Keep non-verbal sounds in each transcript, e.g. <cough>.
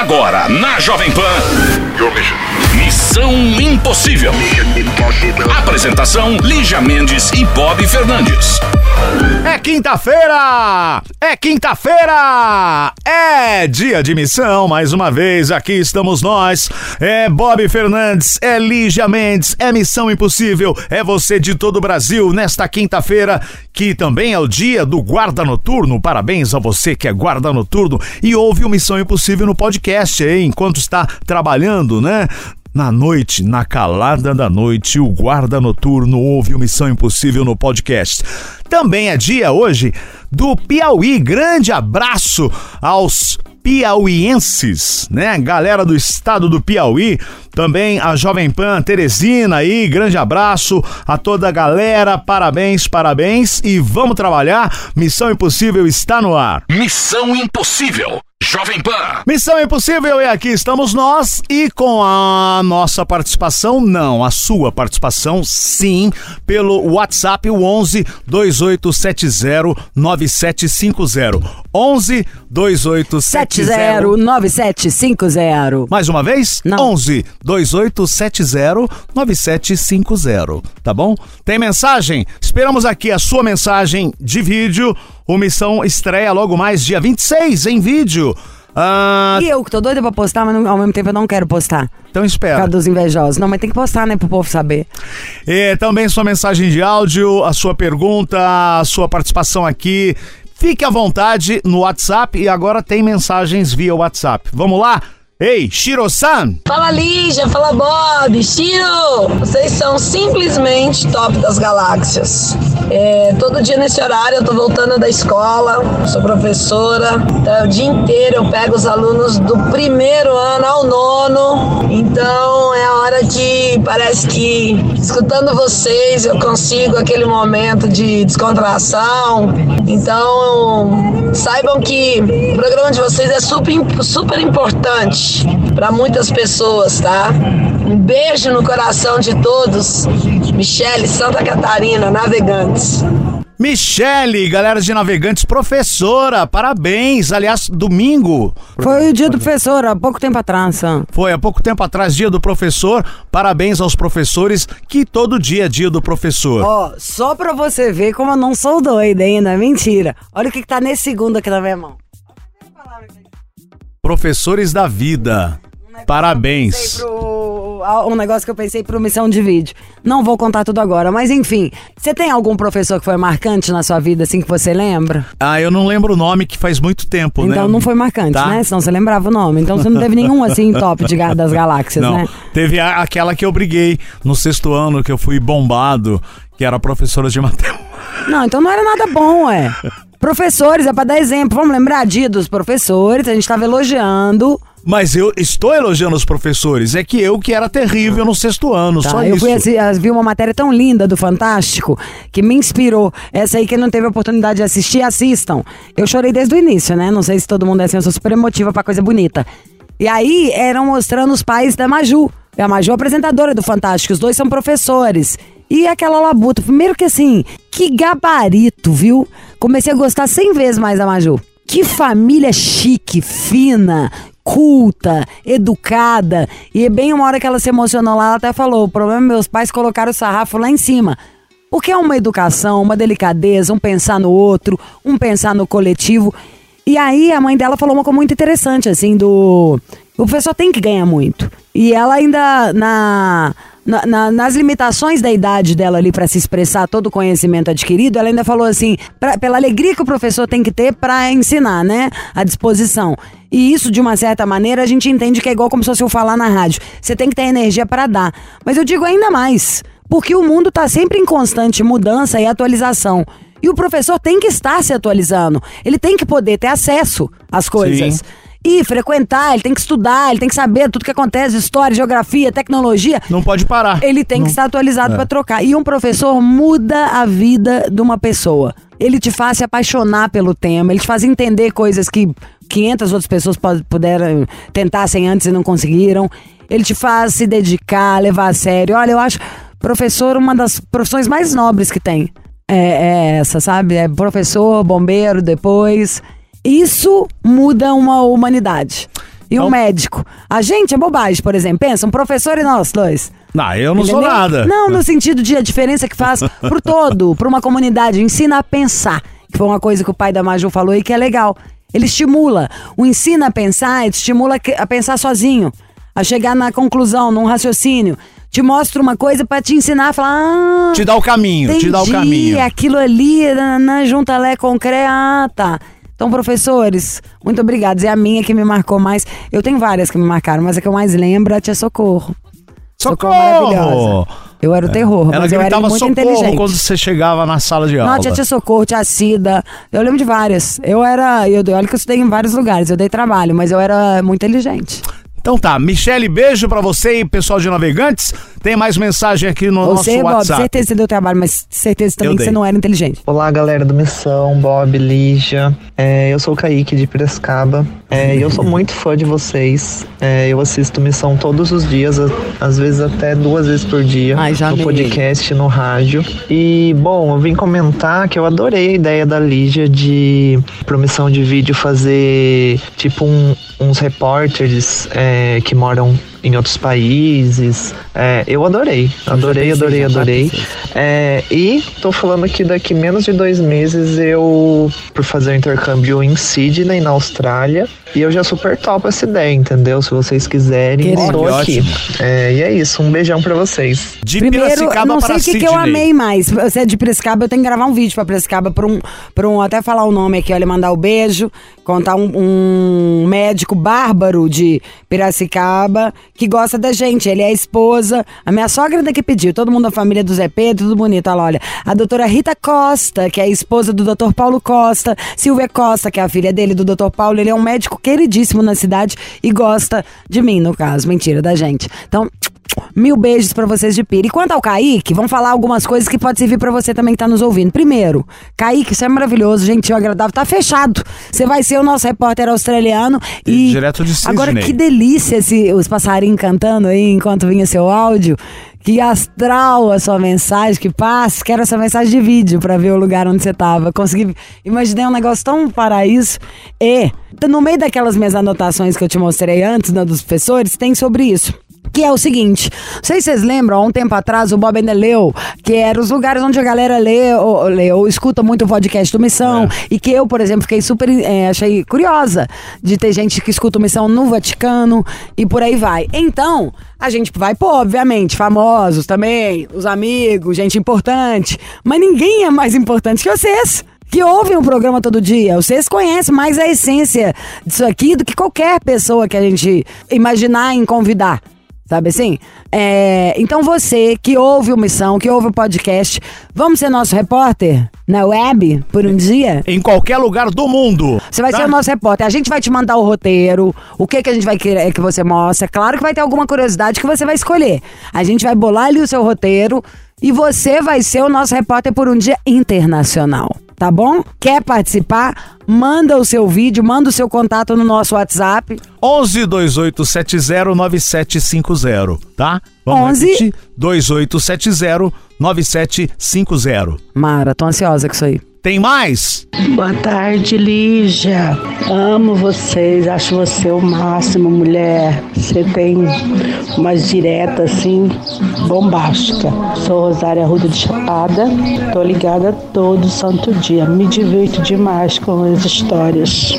Agora, na Jovem Pan. Missão Impossível. Apresentação: Lígia Mendes e Bob Fernandes. É quinta-feira! É quinta-feira! É dia de missão, mais uma vez, aqui estamos nós. É Bob Fernandes, é Lígia Mendes, é Missão Impossível, é você de todo o Brasil nesta quinta-feira, que também é o dia do guarda noturno. Parabéns a você que é guarda noturno e ouve o Missão Impossível no podcast, hein? Enquanto está trabalhando, né? Na noite, na calada da noite, o guarda noturno ouve o Missão Impossível no podcast. Também é dia hoje do Piauí. Grande abraço aos piauienses, né? Galera do estado do Piauí, também a Jovem Pan Teresina aí, grande abraço a toda a galera, parabéns, parabéns e vamos trabalhar. Missão Impossível está no ar. Missão Impossível. Jovem Pan. Missão Impossível e aqui estamos nós e com a nossa participação, não, a sua participação, sim, pelo WhatsApp o 11 2870 9750. 11 2870 709750. Mais uma vez? Não. 11 2870 9750, tá bom? Tem mensagem? Esperamos aqui a sua mensagem de vídeo. O Missão estreia logo mais dia 26 em vídeo. Ah, E eu que tô doida pra postar, mas não- ao mesmo tempo eu não quero postar. então Por espera. causa dos invejosos. Não, mas tem que postar, né, pro povo saber. E também sua mensagem de áudio, a sua pergunta, a sua participação aqui. Fique à vontade no WhatsApp e agora tem mensagens via WhatsApp. Vamos lá? Ei, Shiro-san! Fala Lígia, fala Bob, Chiro! Vocês são simplesmente top das galáxias. É, todo dia nesse horário eu tô voltando da escola, sou professora, então o dia inteiro eu pego os alunos do primeiro ano ao nono, então é a hora que parece que escutando vocês eu consigo aquele momento de descontração. Então saibam que o programa de vocês é super, super importante para muitas pessoas, tá? Um beijo no coração de todos. Michele, Santa Catarina, Navegantes. Michele, galera de navegantes, professora, parabéns. Aliás, domingo Foi o dia do professor, há pouco tempo atrás. foi há pouco tempo atrás, dia do professor. Parabéns aos professores, que todo dia é dia do professor. Ó, só pra você ver como eu não sou doida ainda, mentira. Olha o que, que tá nesse segundo aqui na minha mão. Professores da vida. Parabéns. pro- Um negócio que eu pensei pro missão de vídeo. Não vou contar tudo agora, mas enfim. Você tem algum professor que foi marcante na sua vida, assim, que você lembra? Ah, eu não lembro o nome que faz muito tempo, né? Então não foi marcante, Tá. né? Senão você lembrava o nome. Então você não teve nenhum, assim, <laughs> top de das galáxias, Não, né? teve a- aquela que eu briguei no sexto ano, que eu fui bombado, que era professora de matemática. Não, então não era nada bom, ué. <laughs> Professores, é pra dar exemplo. Vamos lembrar dia dos professores, a gente tava elogiando. Mas eu estou elogiando os professores, é que eu que era terrível no sexto ano, Tá, só eu isso. fui assi- as- vi uma matéria tão linda do Fantástico que me inspirou. Essa aí, quem não teve a oportunidade de assistir, assistam. Eu chorei desde o início, né? Não sei se todo mundo é assim, eu sou super emotiva pra coisa bonita. E aí, eram mostrando os pais da Maju. A Maju é apresentadora do Fantástico, os dois são professores. E aquela labuta, primeiro que assim, que gabarito, viu? Comecei a gostar cem vezes mais da Maju. Que família chique, fina, culta, educada. E bem uma hora que ela se emocionou lá, ela até falou: o problema é meus pais colocaram o sarrafo lá em cima. Porque é uma educação, uma delicadeza, um pensar no outro, um pensar no coletivo. E aí a mãe dela falou uma coisa muito interessante, assim, do. O professor tem que ganhar muito. E ela ainda, na, na- na- nas limitações da idade dela ali para se expressar todo o conhecimento adquirido, ela ainda falou assim, pra- pela alegria que o professor tem que ter para ensinar, né? A disposição. E isso, de uma certa maneira, a gente entende que é igual como se fosse eu falar na rádio. Você tem que ter energia para dar. Mas eu digo ainda mais, porque o mundo está sempre em constante mudança e atualização. E o professor tem que estar se atualizando. Ele tem que poder ter acesso às coisas. Sim. E frequentar, ele tem que estudar, ele tem que saber tudo que acontece, história, geografia, tecnologia. Não pode parar. Ele tem que estar atualizado para trocar. E um professor muda a vida de uma pessoa. Ele te faz se apaixonar pelo tema, ele te faz entender coisas que 500 outras pessoas puderam tentassem antes e não conseguiram. Ele te faz se dedicar, levar a sério. Olha, eu acho professor uma das profissões mais nobres que tem. É, é essa, sabe? É professor, bombeiro, depois. Isso muda uma humanidade. e um Então- médico. A gente é bobagem, por exemplo. Pensa, um professor e nós dois. Não, eu não sou Entendeu? nada. Não, no sentido de a diferença que faz <laughs> pro todo, pra uma comunidade. Ensina a pensar. Que foi uma coisa que o pai da Maju falou e que é legal. Ele estimula. O ensina a pensar, ele estimula a pensar sozinho. A chegar na conclusão, num raciocínio. Te mostra uma coisa pra te ensinar a falar. Ah, Te dá o caminho, te dá o Entendi, caminho. aquilo ali, na junta lé concreta, ah, tá. Então, professores, muito obrigados. É a minha que me marcou mais. Eu tenho várias que me marcaram, mas a que eu mais lembro é a Tia Socorro. Socorro! maravilhosa. Eu era o terror, Ela mas eu era muito socorro inteligente. quando você chegava na sala de aula. Não, tinha Tia Socorro, Tia Cida. Eu lembro de várias. Eu era. Eu, olha que eu estudei em vários lugares, eu dei trabalho, mas eu era muito inteligente. Então tá, Michele, beijo pra você e pessoal de Navegantes. Tem mais mensagem aqui no Você, nosso Bob, WhatsApp. certeza que você deu trabalho, mas certeza também que você não era inteligente. Olá, galera do Missão, Bob, Lígia. É, eu sou o Kaique de Piracicaba. É, e eu sou muito fã de vocês. É, eu assisto Missão todos os dias, às vezes até duas vezes por dia. Ai, já no amei. podcast, no rádio. E, bom, eu vim comentar que eu adorei a ideia da Lígia de promissão de vídeo fazer tipo um- uns repórteres é, que moram em outros países. É, eu adorei, adorei, adorei, adorei. É, e tô falando que daqui menos de dois meses eu, por fazer o intercâmbio em Sydney, na Austrália, e eu já super topo essa ideia, entendeu? Se vocês quiserem, estou aqui. É, e é isso, um beijão pra vocês. De Primeiro, Piracicaba não sei o que, que eu amei mais. Você é de Piracicaba, eu tenho que gravar um vídeo pra Piracicaba pra um, pra um até falar o nome aqui, olha, mandar o beijo, contar um, um médico bárbaro de Piracicaba que gosta da gente. Ele é a esposa, a minha sogra daqui pediu, todo mundo da família do Zé Pedro, tudo bonito, olha, olha. A doutora Rita Costa, que é a esposa do doutor Paulo Costa, Silvia Costa, que é a filha dele, do doutor Paulo, ele é um médico queridíssimo na cidade e gosta de mim, no caso, mentira, da gente. Então, Mil beijos pra vocês de pira. E quanto ao Kaique, vamos falar algumas coisas que pode servir pra você também que tá nos ouvindo. Primeiro, Kaique, isso é maravilhoso, gentil, agradável, tá fechado. Você vai ser o nosso repórter australiano e Direto de Sydney. Agora que delícia esse, os passarinhos cantando aí enquanto vinha seu áudio. Que astral a sua mensagem, que paz. Quero essa mensagem de vídeo pra ver o lugar onde você tava. Consegui. Imaginei um negócio tão paraíso. E, no meio daquelas minhas anotações que eu te mostrei antes, né, dos professores, tem sobre isso. Que é o seguinte, não sei se vocês lembram, há um tempo atrás o Bob ainda leu, que eram os lugares onde a galera lê ou, lê, ou escuta muito o podcast do Missão. E que eu, por exemplo, fiquei super, eh, achei curiosa de ter gente que escuta o Missão no Vaticano e por aí vai. Então, a gente vai pôr, obviamente, famosos também, os amigos, gente importante. Mas ninguém é mais importante que vocês que ouvem o programa todo dia. Vocês conhecem mais a essência disso aqui do que qualquer pessoa que a gente imaginar em convidar. Sabe assim? É, então você que ouve o Missão, que ouve o podcast, vamos ser nosso repórter na web por um dia? Em qualquer lugar do mundo. Você vai tá? ser o nosso repórter. A gente vai te mandar o roteiro, o que, que a gente vai querer que você mostre. Claro que vai ter alguma curiosidade que você vai escolher. A gente vai bolar ali o seu roteiro e você vai ser o nosso repórter por um dia internacional. Tá bom? Quer participar? Manda o seu vídeo, manda o seu contato no nosso WhatsApp. 11 2870 9750, tá? 11 repetir. 2870 9750. Mara, tô ansiosa com isso aí. Tem mais? Boa tarde, Lígia. Amo vocês, acho você o máximo, mulher. Você tem umas diretas assim, bombástica. Sou Rosária Ruda de Chapada, tô ligada todo santo dia. Me divirto demais com as histórias.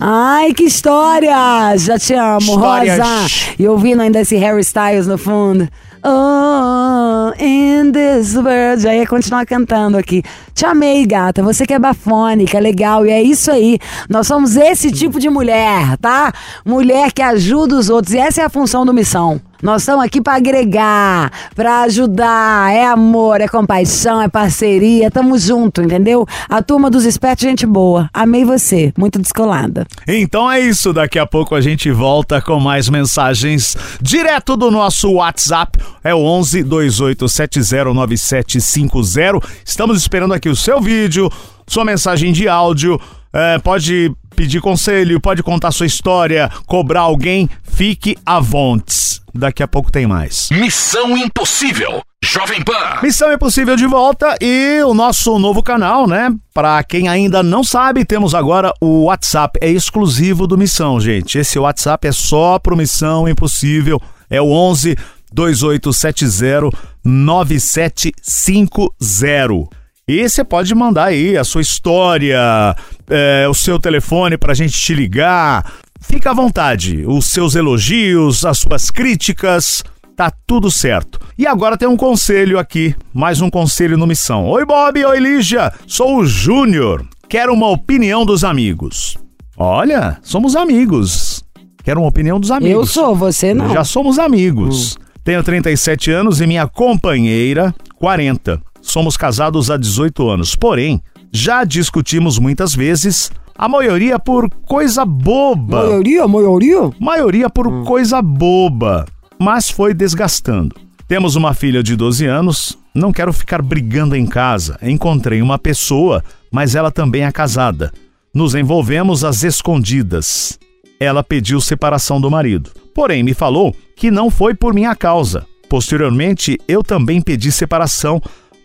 Ai, que história! Já te amo, Histórias. Rosa. E ouvindo ainda esse Harry Styles no fundo. Oh, in this world. Já ia continuar cantando aqui. Te amei, gata. Você que é bafônica, legal. E é isso aí. Nós somos esse tipo de mulher, tá? Mulher que ajuda os outros. E essa é a função do Missão. Nós estamos aqui para agregar, para ajudar. É amor, é compaixão, é parceria. Tamo junto, entendeu? A turma dos espertos, gente boa. Amei você. Muito descolada. Então é isso, daqui a pouco a gente volta com mais mensagens direto do nosso WhatsApp, é o 11 28709750. Estamos esperando aqui o seu vídeo, sua mensagem de áudio, é, pode pedir conselho, pode contar sua história, cobrar alguém, fique à vontade. Daqui a pouco tem mais. Missão Impossível. Jovem Pan. Missão Impossível de volta e o nosso novo canal, né? Pra quem ainda não sabe, temos agora o WhatsApp. É exclusivo do Missão, gente. Esse WhatsApp é só pro Missão Impossível. É o 11 2870 9750. E você pode mandar aí a sua história, é, o seu telefone pra gente te ligar. Fica à vontade. Os seus elogios, as suas críticas, tá tudo certo. E agora tem um conselho aqui, mais um conselho no Missão. Oi, Bob, oi, Lígia, sou o Júnior. Quero uma opinião dos amigos. Olha, somos amigos. Quero uma opinião dos amigos. Eu sou, você não. Já somos amigos. Tenho 37 anos e minha companheira, 40. Somos casados há 18 anos. Porém, já discutimos muitas vezes, a maioria por coisa boba. Maioria, maioria? Maioria por coisa boba, mas foi desgastando. Temos uma filha de 12 anos, não quero ficar brigando em casa. Encontrei uma pessoa, mas ela também é casada. Nos envolvemos às escondidas. Ela pediu separação do marido. Porém, me falou que não foi por minha causa. Posteriormente, eu também pedi separação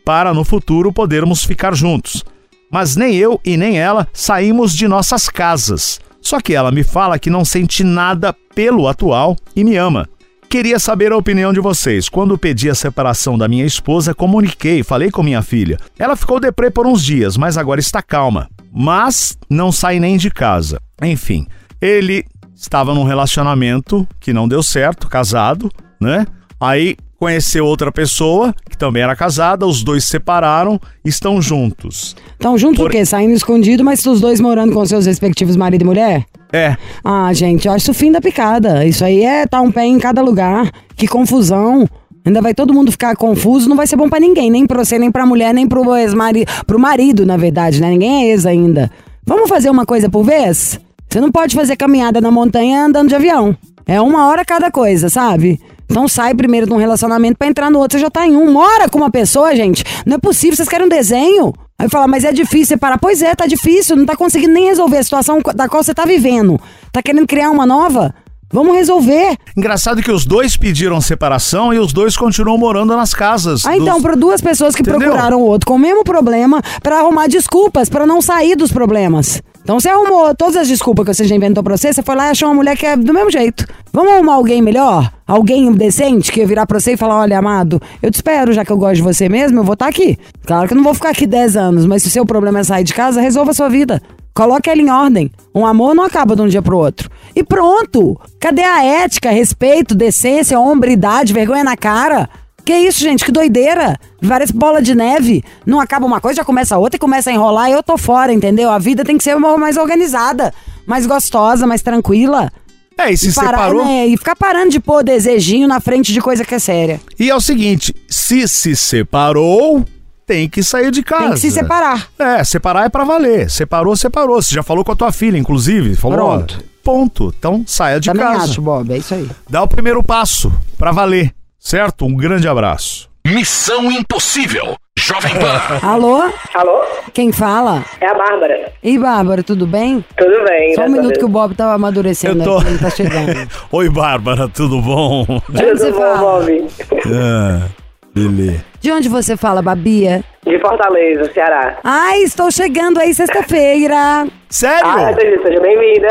para no futuro podermos ficar juntos. Mas nem eu e nem ela saímos de nossas casas. Só que ela me fala que não sente nada pelo atual e me ama. Queria saber a opinião de vocês. Quando pedi a separação da minha esposa, comuniquei, falei com minha filha. Ela ficou deprê por uns dias, mas agora está calma. Mas não sai nem de casa. Enfim, ele estava num relacionamento que não deu certo, casado, né? Aí conheceu outra pessoa que também era casada, os dois se separaram, estão juntos. Estão juntos Por- por quê? Saindo escondido, mas os dois morando com seus respectivos marido e mulher? É, Ah, gente, eu acho o fim da picada. Isso aí é tá um pé em cada lugar. Que confusão. Ainda vai todo mundo ficar confuso, não vai ser bom pra ninguém, nem pra você, nem pra mulher, nem pro ex-marido, pro marido, na verdade, né? Ninguém é ex ainda. Vamos fazer uma coisa por vez? Você não pode fazer caminhada na montanha andando de avião. É uma hora cada coisa, sabe? Então sai primeiro de um relacionamento pra entrar no outro. Você já tá em um. Mora com uma pessoa, gente. Não é possível, vocês querem um desenho. Aí fala, mas é difícil separar. Pois é, tá difícil. Não tá conseguindo nem resolver a situação da qual você tá vivendo. Tá querendo criar uma nova? Vamos resolver. engraçado que os dois pediram separação e os dois continuam morando nas casas. Ah, então, dos- para duas pessoas que Entendeu? procuraram o outro com o mesmo problema pra arrumar desculpas, pra não sair dos problemas. Então você arrumou todas as desculpas que você já inventou pra você, você foi lá e achou uma mulher que é do mesmo jeito. Vamos arrumar alguém melhor? Alguém decente que ia virar pra você e falar: olha, amado, eu te espero, já que eu gosto de você mesmo, eu vou estar aqui. Claro que eu não vou ficar aqui 10 anos, mas se o seu problema é sair de casa, resolva a sua vida. Coloque ela em ordem. Um amor não acaba de um dia pro outro. E pronto! Cadê a ética, respeito, decência, hombridade, vergonha na cara? Que isso, gente? Que doideira! Várias bolas de neve. Não acaba uma coisa, já começa outra e começa a enrolar e eu tô fora, entendeu? A vida tem que ser uma- mais organizada, mais gostosa, mais tranquila. É, e se E parar, separou. né? E ficar parando de pôr desejinho na frente de coisa que é séria. E é o seguinte: se se separou, tem que sair de casa. Tem que se separar. É, separar é pra valer. Separou, separou. Você já falou com a tua filha, inclusive. Falou, ó, Pronto. ponto. Então saia de Também casa. acho, Bob. É isso aí. Dá o primeiro passo pra valer, certo? Um grande abraço. Missão Impossível. Jovem Pan. <laughs> Alô? Alô? Quem fala? É a Bárbara. Ei, Bárbara, tudo bem? Tudo bem, Só um minuto que o Bob tá amadurecendo, Eu tô-? Ele tá chegando. <laughs> Oi, Bárbara, tudo bom? De onde você Tudo bom, fala? Bob? ah, beleza. De onde você fala, Babia? De Fortaleza, Ceará. Ai, estou chegando aí sexta-feira. Sério? Ah, seja, seja bem-vinda.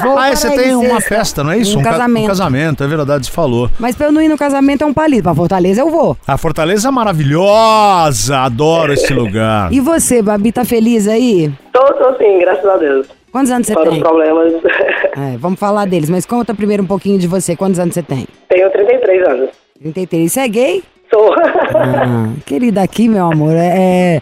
Vou Ah, para você tem uma festa, não é isso? Um ca- casamento. Um casamento, é verdade, você falou. Mas pra eu não ir no casamento é um palito. Pra Fortaleza eu vou. A Fortaleza é maravilhosa, adoro esse lugar. E você, Babi, tá feliz aí? tô, tô sim, graças a Deus. Quantos anos você Fora os tem? problemas. <laughs> É, vamos falar deles, mas conta primeiro um pouquinho de você. Quantos anos você tem? Tenho 33 anos. 33. Você é gay? Sou. Ah, querida, aqui, meu amor, é.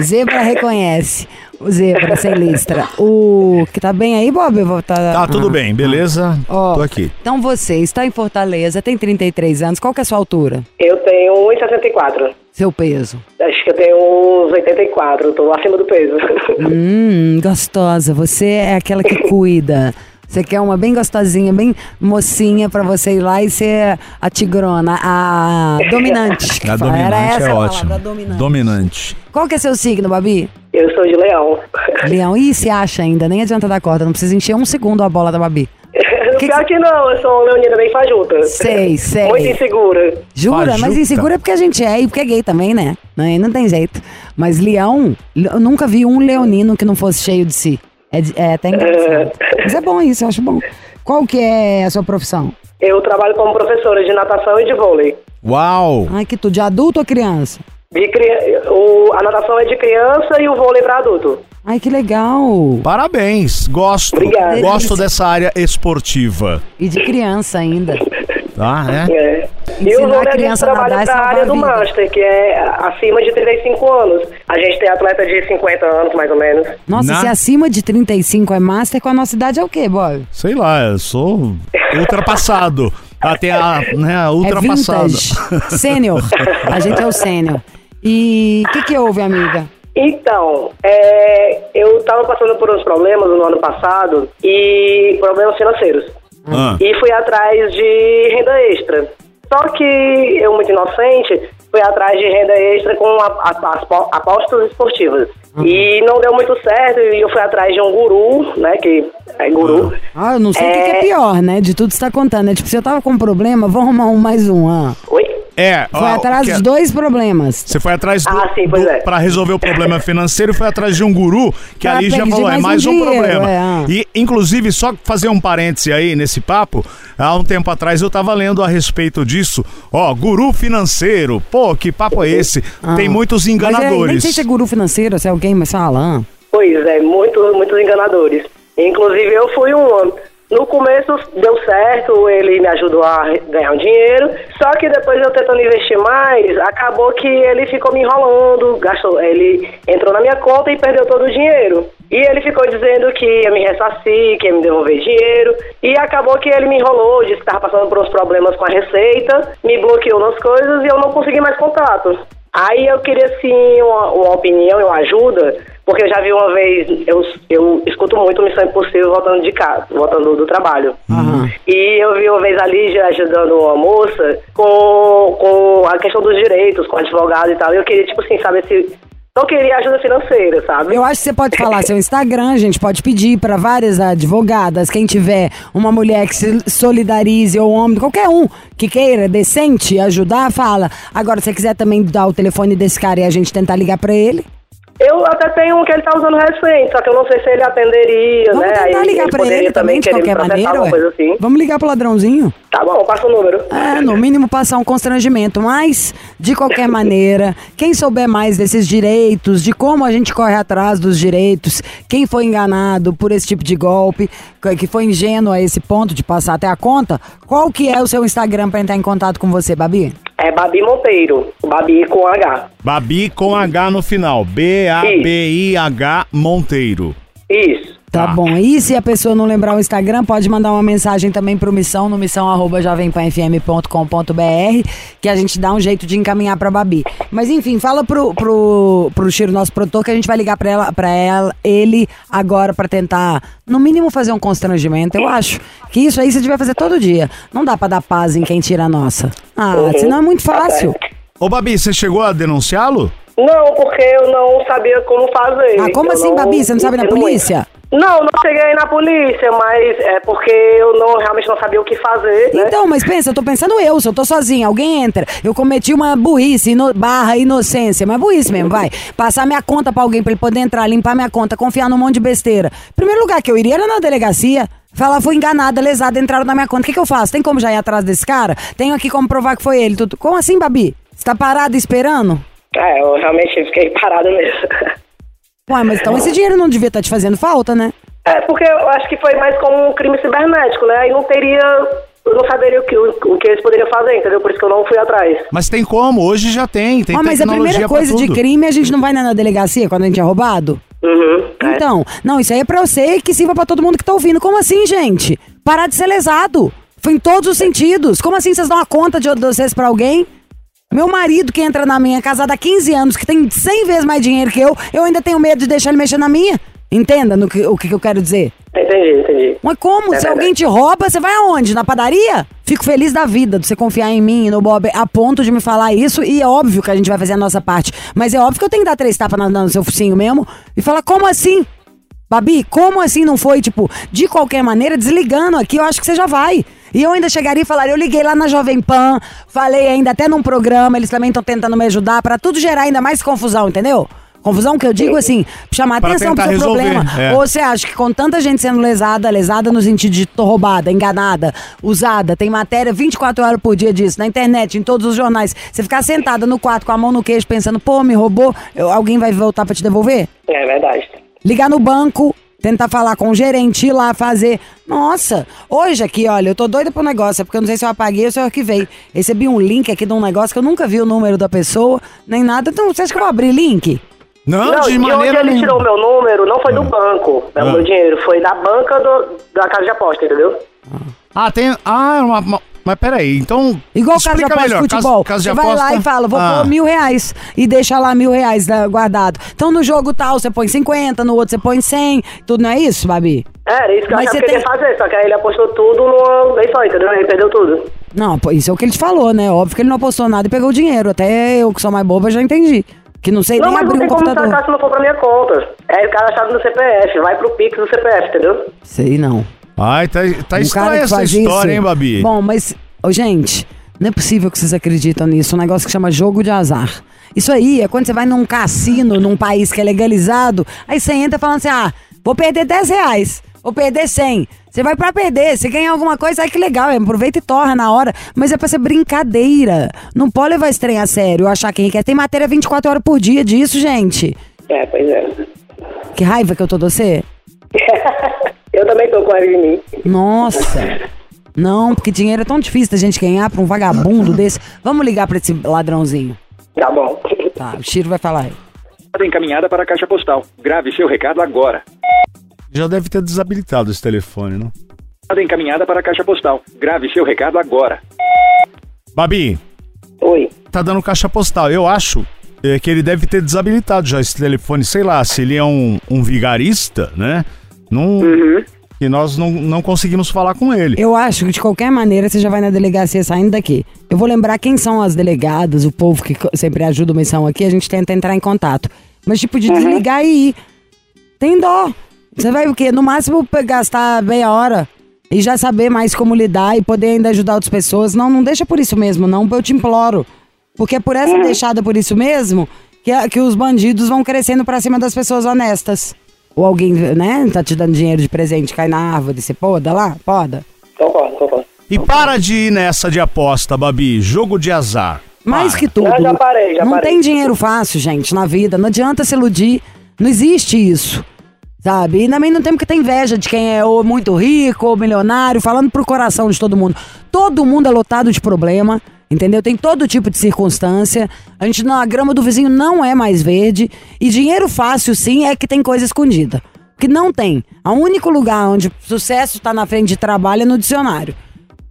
Zebra reconhece. O zebra sem listra. O. Que tá bem aí, Bob? Eu vou tá... Tá tudo Ah, bem, beleza? Ó, Tô aqui. Então você está em Fortaleza, tem 33 anos. Qual que é a sua altura? Eu tenho 1,64. Seu peso? Acho que eu tenho uns 84. Tô acima do peso. Hum, gostosa. Você é aquela que <laughs> cuida. Você quer uma bem gostosinha, bem mocinha pra você ir lá e ser a tigrona, a dominante. <laughs> A dominante Era essa é a ótimo. palavra, a dominante. Dominante. Qual que é seu signo, Babi? Eu sou de Leão. Leão. Ih, se acha ainda, nem adianta dar corda, não precisa encher um segundo a bola da Babi. <laughs> Que pior que não, eu sou leonina bem fajuta. Sei, <laughs> sei. Muito insegura. Jura? Mas Fajuta. insegura é porque a gente é e porque é gay também, né? Não, aí não tem jeito. Mas leão, eu nunca vi um leonino que não fosse cheio de si. É, é até engraçado. Mas é bom isso, eu acho bom. Qual que é a sua profissão? Eu trabalho como professora de natação e de vôlei. Uau! Ai, que tudo. De adulto ou criança? De cri... o... A natação é de criança e o vôlei para adulto. Ai, que legal. Parabéns, gosto. Obrigado. Gosto dessa área esportiva. E de criança ainda. Tá, é? É. E Ensinar a criança a trabalha nadar é para a área do. Master, que é acima de 35 anos. A gente tem atleta de 50 anos, mais ou menos. Nossa, Na- se acima de 35 é master, com a nossa idade é o quê, boy? Sei lá, eu sou ultrapassado. Até a, né, a É ultrapassada. vintage. <laughs> Sênior. A gente é o sênior. E o que que houve, amiga? Então, é, eu estava passando por uns problemas no ano passado e problemas financeiros. Ah. E fui atrás de renda extra. Só que eu, muito inocente, fui atrás de renda extra com a- a- as po- apostas esportivas. E não deu muito certo e eu fui atrás de um guru, né, que é guru. Ah, eu não sei o que, que é É. pior, né? De tudo que você tá contando. É tipo, se eu tava com um problema, vou arrumar um mais um. Ah. Oi? É, Foi ó, atrás que- dos dois problemas. Você foi atrás do, Ah, sim, pois do- é. pra resolver o problema <laughs> financeiro, foi atrás de um guru que Pra ali já falou, é mais um mais um, dinheiro, problema. é, ah. E, inclusive, só fazer um parêntese aí nesse papo, há um tempo atrás eu tava lendo a respeito disso. Ó, guru financeiro, pô, que papo é esse? Tem muitos Mas é, nem enganadores. sei se é guru financeiro, se é alguém, mas fala. ah. Pois é, muito, muitos enganadores. Inclusive eu fui um. No começo deu certo, ele me ajudou a ganhar um dinheiro, só que depois eu tentando investir mais, acabou que ele ficou me enrolando, gastou, ele entrou na minha conta e perdeu todo o dinheiro. E ele ficou dizendo que ia me ressarcir, que ia me devolver dinheiro, e acabou que ele me enrolou, disse que estava passando por uns problemas com a receita, me bloqueou nas coisas e eu não consegui mais contato. Aí eu queria sim uma, uma opinião e uma ajuda, porque eu já vi uma vez, eu, eu escuto muito Missão Impossível voltando de casa, voltando do trabalho. E eu vi uma vez a Lígia ajudando uma moça com, com a questão dos direitos, com advogado e tal. E eu queria, tipo assim, saber se. Não queria ajuda financeira, sabe? Eu acho que você pode falar seu Instagram, a <laughs> gente pode pedir pra várias advogadas, quem tiver uma mulher que se solidarize ou homem, qualquer um que queira decente ajudar, fala. Agora, se você quiser também dar o telefone desse cara e a gente tentar ligar pra ele, Eu até tenho um que ele tá usando recente, só que eu não sei se ele atenderia, vamos né? tentar ligar pra poderia ele também, de qualquer maneira, ué. assim. Vamos ligar pro ladrãozinho? Tá bom, passa o número. É, no mínimo passar um constrangimento, mas de qualquer maneira, quem souber mais desses direitos, de como a gente corre atrás dos direitos, quem foi enganado por esse tipo de golpe, que foi ingênuo a esse ponto de passar até a conta, qual que é o seu Instagram pra entrar em contato com você, Babi? É Babi Monteiro, Babi com H. Babi com H no final. B-A-B-I-H Monteiro. Isso. Tá Tá. bom. E se a pessoa não lembrar o Instagram, pode mandar uma mensagem também pro Missão, no missão.jovempanfm.com.br, que a gente dá um jeito de encaminhar pra Babi. Mas enfim, fala pro, pro, pro Chiro, nosso produtor, que a gente vai ligar pra, ela, pra ela, ele agora pra tentar, no mínimo, fazer um constrangimento. Eu acho que isso aí você devia fazer todo dia. Não dá pra dar paz em quem tira a nossa. Ah, Uhum. senão é muito fácil. Ô, Babi, você chegou a denunciá-lo? Não, porque eu não sabia como fazer. Ah, como Eu assim, não Babi? Você não sabe na polícia? Não, não cheguei na polícia, mas é porque eu não realmente não sabia o que fazer, né? Então, mas pensa, eu tô pensando eu, se eu tô sozinha, alguém entra, eu cometi uma burrice, ino- barra inocência, mas burrice mesmo, vai. Passar minha conta pra alguém pra ele poder entrar, limpar minha conta, confiar num monte de besteira. Primeiro lugar que eu iria era na delegacia. Falar, fui enganada, lesada, entraram na minha conta. O que, que eu faço? Tem como já ir atrás desse cara? Tenho aqui como provar que foi ele. Tudo. Como assim, Babi? Você tá parada esperando? É, eu realmente fiquei <laughs> parado mesmo. Ué, mas então esse dinheiro não devia estar te fazendo falta, né? É, porque eu acho que foi mais como um crime cibernético, né? Aí não teria. Eu não saberia o que, o, que eles poderiam fazer, entendeu? Por isso que eu não fui atrás. Mas tem como, hoje já tem. Tem Ó, mas a primeira coisa de crime a gente não vai na delegacia quando a gente é roubado? Uhum. é. Então, não, isso aí é pra você e que sirva pra todo mundo que tá ouvindo. Como assim, gente? Parar de ser lesado. Foi em todos os sentidos. Como assim vocês dão uma conta de de vocês pra alguém? Meu marido que entra na minha, casado há 15 anos, que tem 100 vezes mais dinheiro que eu, eu ainda tenho medo de deixar ele mexer na minha. Entenda no que, o que eu quero dizer. Entendi, entendi. Mas como? É Se alguém te rouba, você vai aonde? Na padaria? Fico feliz da vida de você confiar em mim e no Bob a ponto de me falar isso. E é óbvio que a gente vai fazer a nossa parte. Mas é óbvio que eu tenho que dar três tapas no seu focinho mesmo e falar, como assim? Babi, como assim não foi, tipo, de qualquer maneira, desligando aqui, eu acho que você já vai. E eu ainda chegaria e falaria, eu liguei lá na Jovem Pan, falei ainda até num programa, eles também estão tentando me ajudar, pra tudo gerar ainda mais confusão, entendeu? Confusão que eu digo assim, chamar Pra atenção pro seu resolver, problema. é. Ou você acha que com tanta gente sendo lesada, lesada no sentido de tô roubada, enganada, usada, tem matéria 24 horas por dia disso, na internet, em todos os jornais, você ficar sentada no quarto com a mão no queixo pensando, pô, me roubou, eu- alguém vai voltar pra te devolver? É verdade. Ligar no banco, tentar falar com o gerente, ir lá fazer. Nossa, hoje aqui, olha, eu tô doida pro negócio, é porque eu não sei se eu apaguei ou se eu arquivei. Recebi um link aqui de um negócio que eu nunca vi o número da pessoa, nem nada. Então, você acha que eu vou abrir link? Não, Não, de de onde maneira ele nenhuma. tirou meu número não foi do banco, é Ah. o meu dinheiro, foi da banca do- da casa de aposta, entendeu? Ah, tem. Ah, uma, uma- mas peraí, então. Igual casa de aposta de melhor. futebol. Casa, casa de você vai aposta. lá e fala, vou Ah. pôr mil reais. E deixa lá mil reais né, guardado. Então, no jogo tal, você põe 50, no outro você põe 100. Tudo não é isso, Babi? É, era isso que eu Mas você tem- fazer, só que aí ele apostou tudo numa vez só, entendeu? Ele perdeu tudo. Não, isso é o que ele te falou, né? Óbvio que ele não apostou nada e pegou o dinheiro. Até eu, que sou mais boba, já entendi. Que não sei Não, nem mas não abrir tem um como computador. sacar se não for pra minha conta. É o cara chave do CPF, vai pro Pix do CPF, entendeu? Sei não. Ai, tá, tá Um estranha essa faz história, isso. hein, Babi? Bom, mas, ô, gente, não é possível que vocês acreditam nisso. Um negócio que chama jogo de azar. Isso aí é quando você vai num cassino, num país que é legalizado, aí você entra falando assim: ah, vou perder 10 reais, vou perder 100. Você vai pra perder, você ganha alguma coisa, ai que legal, é, aproveita e torra na hora. Mas é pra ser brincadeira. Não pode levar esse trem a sério, achar que quer. Tem matéria 24 horas por dia disso, gente. É, pois é. Que raiva que eu tô de você. <laughs> eu também tô com mim. Nossa. Não, porque dinheiro é tão difícil da gente ganhar pra um vagabundo desse. Vamos ligar pra esse ladrãozinho. Tá bom. Tá, o Chiro vai falar aí. Encaminhada para a caixa postal. Grave seu recado agora. Já deve ter desabilitado esse telefone, não? Encaminhada para a caixa postal. Grave seu recado agora. Babi, Oi. tá dando caixa postal. Eu acho é, que ele deve ter desabilitado já esse telefone. Sei lá, se ele é um, um vigarista, né? Não, E nós não, não conseguimos falar com ele. Eu acho que de qualquer maneira você já vai na delegacia saindo daqui. Eu vou lembrar quem são as delegadas, o povo que sempre ajuda o missão aqui, a gente tenta entrar em contato. Mas tipo, de desligar e ir. Tem dó. Você vai o quê? No máximo gastar meia hora e já saber mais como lidar e poder ainda ajudar outras pessoas. Não, não deixa por isso mesmo, não. Eu te imploro. Porque é por essa deixada por isso mesmo que, a- que os bandidos vão crescendo pra cima das pessoas honestas. Ou alguém, né, tá te dando dinheiro de presente, cai na árvore, você poda lá? Poda. Concordo, concordo. E para de ir nessa de aposta, Babi. Jogo de azar. Mais Para. que tudo. Eu já parei, já não parei. tem dinheiro fácil, gente, na vida. Não adianta se iludir. Não existe isso. Sabe? E também não temos que ter inveja de quem é ou muito rico ou milionário, falando pro coração de todo mundo. Todo mundo é lotado de problema, entendeu? Tem todo tipo de circunstância. A gente, não, a grama do vizinho não é mais verde. E dinheiro fácil, sim, é que tem coisa escondida. Que não tem. O único lugar onde sucesso tá na frente de trabalho é no dicionário.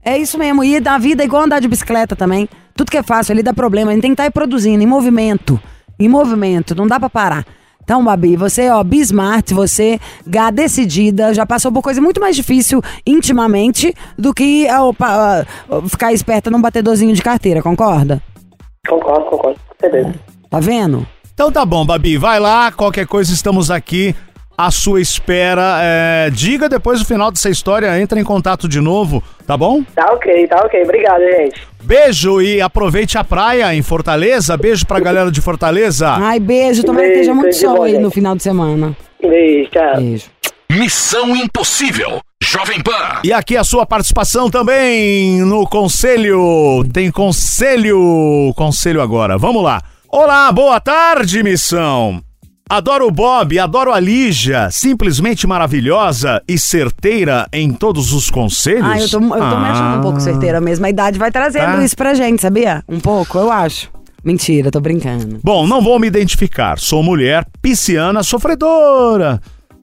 É isso mesmo. E na vida é igual andar de bicicleta também. Tudo que é fácil ali dá problema. A gente tem que estar aí produzindo, em movimento. Em movimento, não dá pra parar. Então, Babi, você, ó, Bismart, você, Gá decidida, já passou por coisa muito mais difícil intimamente do que ó, pa- ó, ficar esperta num batedorzinho de carteira, concorda? Concordo, concordo. Com certeza. Tá vendo? Então tá bom, Babi. Vai lá, qualquer coisa, estamos aqui à sua espera. É, diga depois do final dessa história, entra em contato de novo, tá bom? Tá ok, tá ok. Obrigado, gente. Beijo e aproveite a praia em Fortaleza. Beijo pra galera de Fortaleza. Ai, beijo. Tomara que Beijo, esteja muito sol aí no final de semana. Beijo, tchau. Beijo. Missão Impossível. Jovem Pan. E aqui a sua participação também no conselho. Tem conselho, conselho agora. Vamos lá. Olá, boa tarde, missão. Adoro o Bob, adoro a Lígia, simplesmente maravilhosa e certeira em todos os conselhos. Ah, eu tô, eu tô me achando um pouco certeira mesmo. A idade vai trazendo Ah. isso pra gente, sabia? Um pouco, eu acho. Mentira, tô brincando. Bom, não vou me identificar. Sou mulher pisciana sofredora.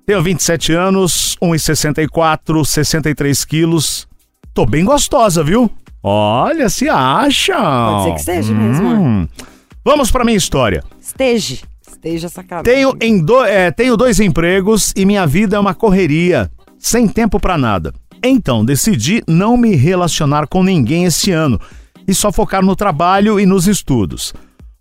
Tenho 27 anos, 1,64, 63 quilos. Tô bem gostosa, viu? Olha, se acha. Pode ser que seja mesmo, Hum. Vamos pra minha história. Esteja. Esteja. Tenho, em do- é, tenho dois empregos e minha vida é uma correria, sem tempo pra nada. Então, decidi não me relacionar com ninguém esse ano e só focar no trabalho e nos estudos.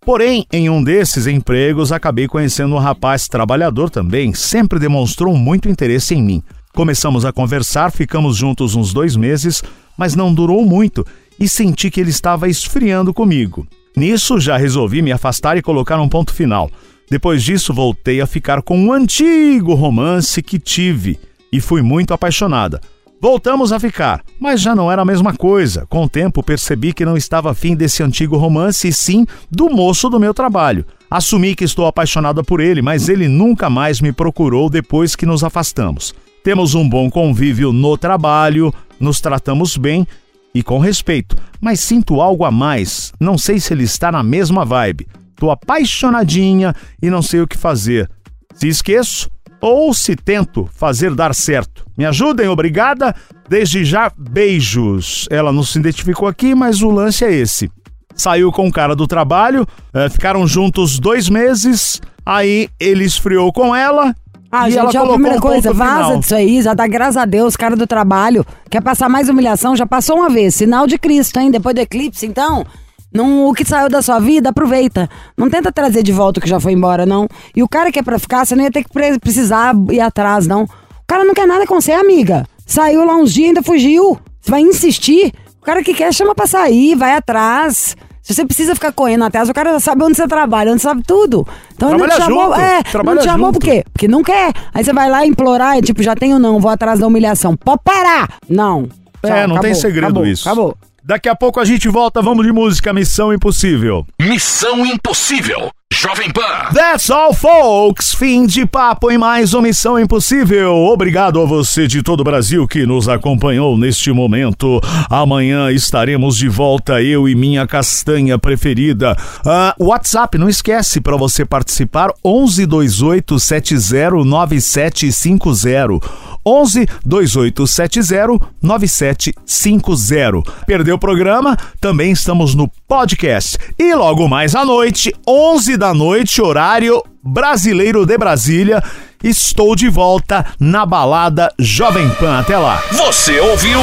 Porém, em um desses empregos, acabei conhecendo um rapaz trabalhador também, sempre demonstrou muito interesse em mim. Começamos a conversar, ficamos juntos uns dois meses, mas não durou muito e senti que ele estava esfriando comigo. Nisso, já resolvi me afastar e colocar um ponto final. Depois disso, voltei a ficar com um antigo romance que tive e fui muito apaixonada. Voltamos a ficar, mas já não era a mesma coisa. Com o tempo percebi que não estava afim desse antigo romance, e sim do moço do meu trabalho. Assumi que estou apaixonada por ele, mas ele nunca mais me procurou depois que nos afastamos. Temos um bom convívio no trabalho, nos tratamos bem e com respeito, mas sinto algo a mais. Não sei se ele está na mesma vibe. Tô apaixonadinha e não sei o que fazer. Se esqueço, ou se tento fazer dar certo. Me ajudem, obrigada. Desde já, beijos. Ela não se identificou aqui, mas o lance é esse. Saiu com o cara do trabalho, é, ficaram juntos dois meses, aí ele esfriou com ela. Ah, e gente, ela é a primeira um coisa, vaza final. disso aí, já dá graças a Deus, cara do trabalho. Quer passar mais humilhação? Já passou uma vez. Sinal de Cristo, hein? Depois do eclipse, então. Não, o que saiu da sua vida, aproveita. Não tenta trazer de volta o que já foi embora, não. E o cara que é pra ficar, você não ia ter que pre- precisar ir atrás, não. O cara não quer nada com você, amiga. Saiu lá uns dias e ainda fugiu. Você vai insistir? O cara que quer chama pra sair, vai atrás. Se você precisa ficar correndo atrás, o cara sabe onde você trabalha, onde sabe tudo. Então ele não te chamou. junto, É, trabalha não te chamou junto. por quê? Porque não quer. Aí você vai lá implorar, e tipo, já tenho não, vou atrás da humilhação. Pode parar! Não. É, Tchau, não tem acabou, segredo acabou, isso. Acabou. Daqui a pouco a gente volta, vamos de música Missão Impossível. Missão Impossível. Jovem Pan. That's all, folks! Fim de papo em mais uma Missão Impossível. Obrigado a você de todo o Brasil que nos acompanhou neste momento. Amanhã estaremos de volta, eu e minha castanha preferida. Ah, WhatsApp, não esquece para você participar: 11 28 70 9750. 11 28 70 9750. Perdeu o programa? Também estamos no podcast. E logo mais à noite, 11 da noite, horário brasileiro de Brasília, estou de volta na balada Jovem Pan. Até lá. Você ouviu?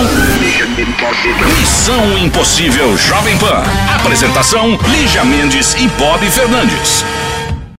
Missão Impossível Jovem Pan. Apresentação: Lígia Mendes e Bob Fernandes.